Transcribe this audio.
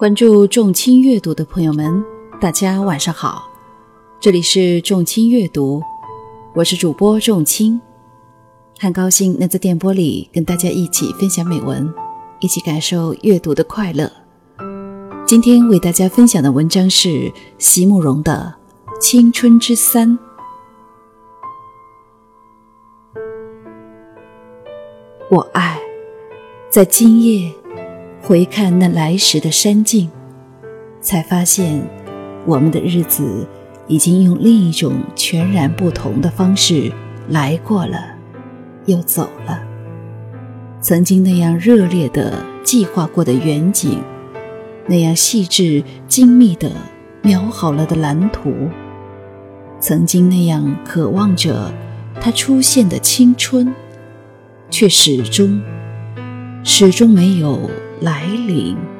关注众卿阅读的朋友们，大家晚上好，这里是众卿阅读，我是主播众卿，很高兴能在电波里跟大家一起分享美文，一起感受阅读的快乐。今天为大家分享的文章是席慕容的《青春之三》。我爱在今夜。回看那来时的山径，才发现我们的日子已经用另一种全然不同的方式来过了，又走了。曾经那样热烈的计划过的远景，那样细致精密的描好了的蓝图，曾经那样渴望着它出现的青春，却始终，始终没有。来临。